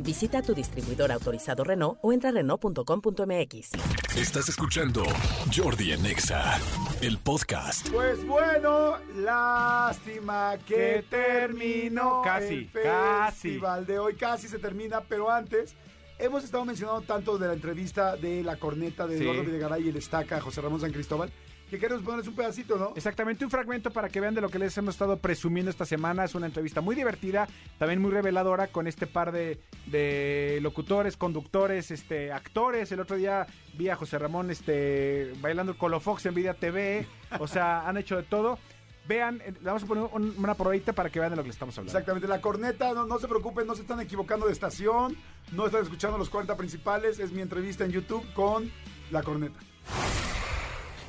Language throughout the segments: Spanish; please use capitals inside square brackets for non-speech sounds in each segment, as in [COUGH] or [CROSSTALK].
Visita tu distribuidor autorizado Renault o entra a Renault.com.mx. Estás escuchando Jordi en Exa, el podcast. Pues bueno, lástima que terminó Casi, el casi. festival de hoy. Casi se termina, pero antes hemos estado mencionando tanto de la entrevista de la corneta de Sí. Eduardo Videgaray y el estaca José Ramón San Cristóbal que queremos ponerles un pedacito, ¿no? Exactamente, un fragmento para que vean de lo que les hemos estado presumiendo esta semana. Es una entrevista muy divertida, también muy reveladora con este par de, de locutores, conductores, este, actores. El otro día vi a José Ramón este, bailando el Colofox en Vida TV. O sea, han hecho de todo. Vean, eh, le vamos a poner un- una probadita para que vean de lo que les estamos hablando. Exactamente, la corneta, no, no se preocupen, no se están equivocando de estación, no están escuchando los 40 principales, es mi entrevista en YouTube con la corneta.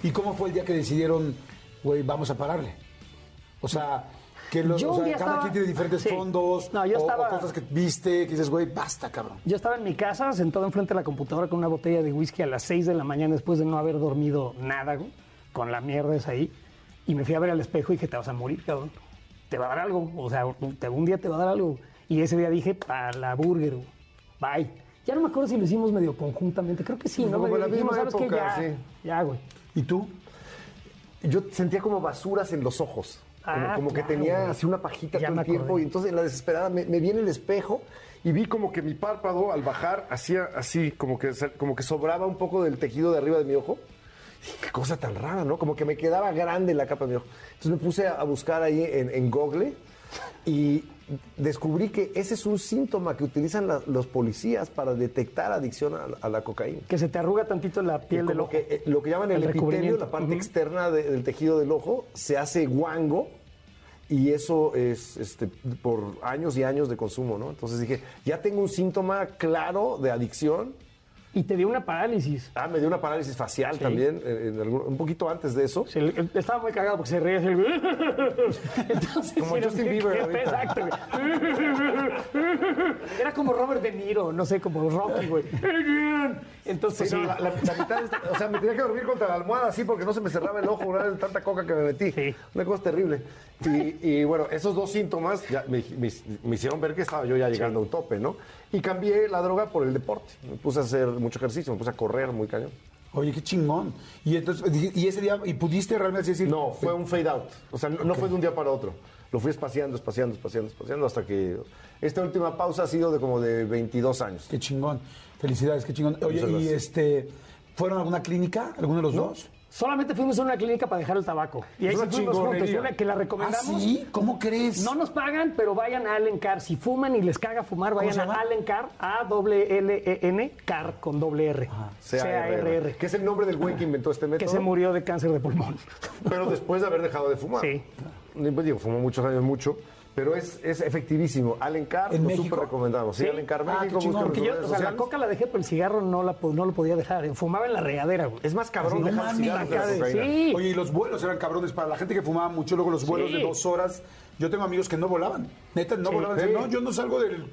¿Y cómo fue el día que decidieron, güey, vamos a pararle? O sea, que los, o sea, cada estaba- quien tiene diferentes sí. fondos No, yo o- estaba- o cosas que viste, que dices, güey, basta, cabrón. Yo estaba en mi casa, sentado enfrente de la computadora con una botella de whisky a las 6 de la mañana después de no haber dormido nada, güey, con la mierda esa ahí. Y me fui a ver al espejo y dije, te vas a morir, cabrón. Te va a dar algo. O sea, un día te va a dar algo. Y ese día dije, para la burger, bye. Ya no me acuerdo si lo hicimos medio conjuntamente. Creo que sí, ¿no? Como la dijimos, misma época, Ya, sí. ya, güey. ¿Y tú? Yo sentía como basuras en los ojos. Como, Ah, como que claro, tenía güey. así una pajita Ya todo el tiempo. acordé. Y entonces en la desesperada me, me vi en el espejo y vi como que mi párpado al bajar hacía así, como que, como que sobraba un poco del tejido de arriba de mi ojo. Qué cosa tan rara, ¿no? Como que me quedaba grande la capa de mi ojo. Entonces me puse a, buscar ahí en, en Google y descubrí que ese es un síntoma que utilizan la- los policías para detectar adicción a, la- a la cocaína. Que se te arruga tantito la piel del ojo. que, eh, lo que llaman el, epitelio, recubrimiento. la parte Ujú. externa de- del tejido del ojo, se hace guango y eso es este, por años y años de consumo, ¿no? Entonces dije, ya tengo un síntoma claro de adicción. Y te dio una parálisis. Ah, me dio una parálisis facial Sí. también, eh, en un poquito antes de eso. Estaba muy cagado porque se reía así. [LAUGHS] Entonces, Como Justin no, Bieber [LAUGHS] que-. Exacto. güey. [LAUGHS] Era como Robert De Niro, no sé, como Rocky, güey. Entonces, Sí, no, la, la- la mitad es- o sea, me tenía que dormir contra la almohada así porque no se me cerraba el ojo una vez de tanta coca que me metí. Una cosa terrible. Y, y, bueno, esos dos síntomas ya me, me- me hicieron ver que estaba yo ya llegando a un tope, ¿no? Y cambié la droga por el deporte. Me puse a hacer mucho ejercicio, me puse a correr muy cañón. Oye, qué chingón. Y entonces, y ese día, ¿y pudiste realmente decir? No, fue un fade out. O sea, no, no fue de un día para otro. Lo fui espaciando, espaciando, espaciando, espaciando hasta que... Esta última pausa ha sido de como de 22 años. Qué chingón. Felicidades, qué chingón. Oye, Muchas ¿y gracias. este, fueron a alguna clínica, alguno de los dos? Solamente fuimos a una clínica para dejar el tabaco. Y ahí sí fuimos juntos. Una que la ¿Ah, recomendamos. sí? ¿Cómo crees? No nos pagan, pero vayan a Alencar. Si fuman y les caga fumar, vayan a? Alencar, A-W-L-E-N, CAR con doble R. C-A-R-R. Que es el nombre del güey que inventó este método. Que se murió de cáncer de pulmón. Pero después de haber dejado de fumar. Sí. Pues digo, fumó muchos años, mucho. Pero es, es efectivísimo. Alencar, ¿En lo México? súper recomendamos. Sí, Sí. Alencar Ah, México. chingón, yo, o sea, la coca la dejé, pero el cigarro no, la, no lo podía dejar. Fumaba en la regadera, güey. Es más cabrón Así, dejar no el cigarro que la acá de- cocaína. Sí. Oye, y los vuelos eran cabrones para la gente que fumaba mucho, luego los vuelos Sí. de dos horas. Yo tengo amigos que no volaban. Neta, no Sí. volaban. Sí. Decían, no, yo no salgo del,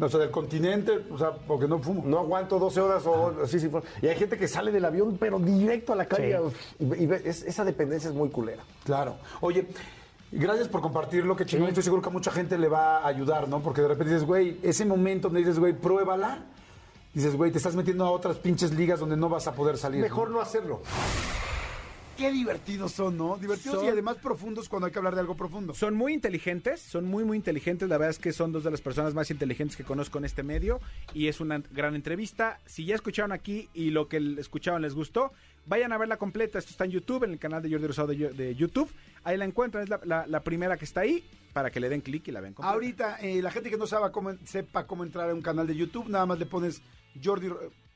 o sea, del continente, o sea, porque no fumo. No aguanto 12 horas o así, sí. fue. Y hay gente que sale del avión, pero directo a la calle. Sí. Y, y ve- es- esa dependencia es muy culera. Claro. Oye, gracias por compartirlo, que chingón. Estoy seguro que a mucha gente le va a ayudar, ¿no? Porque de repente dices, güey, ese momento donde dices, güey, pruébala. Dices, güey, te estás metiendo a otras pinches ligas donde no vas a poder salir. Mejor no hacerlo. Qué divertidos son, ¿no? Divertidos Son- y además profundos cuando hay que hablar de algo profundo. Son muy inteligentes, son muy, muy inteligentes. La verdad es que son dos de las personas más inteligentes que conozco en este medio y es una gran entrevista. Si ya escucharon aquí y lo que escucharon les gustó, vayan a verla completa. Esto está en YouTube, en el canal de Jordi Rosado de, Yo- de YouTube. Ahí la encuentran, es la, la- la primera que está ahí para que le den clic y la vean completa. Ahorita, eh, la gente que no sabe cómo, sepa cómo entrar a un canal de YouTube, nada más le pones Jordi,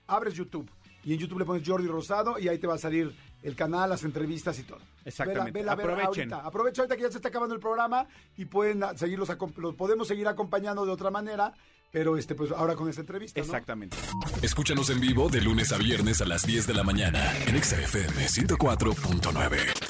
abres YouTube y en YouTube le pones Jordi Rosado y ahí te va a salir el canal, las entrevistas y todo. Exactamente. Vela, vela, vela Aprovechen. ahorita. Aprovecha ahorita que ya se está acabando el programa y pueden seguirlos, los podemos seguir acompañando de otra manera pero este, pues ahora con esta entrevista, ¿no? Exactamente. Escúchanos en vivo de lunes a viernes a las 10 de la mañana en Exa FM 104.9.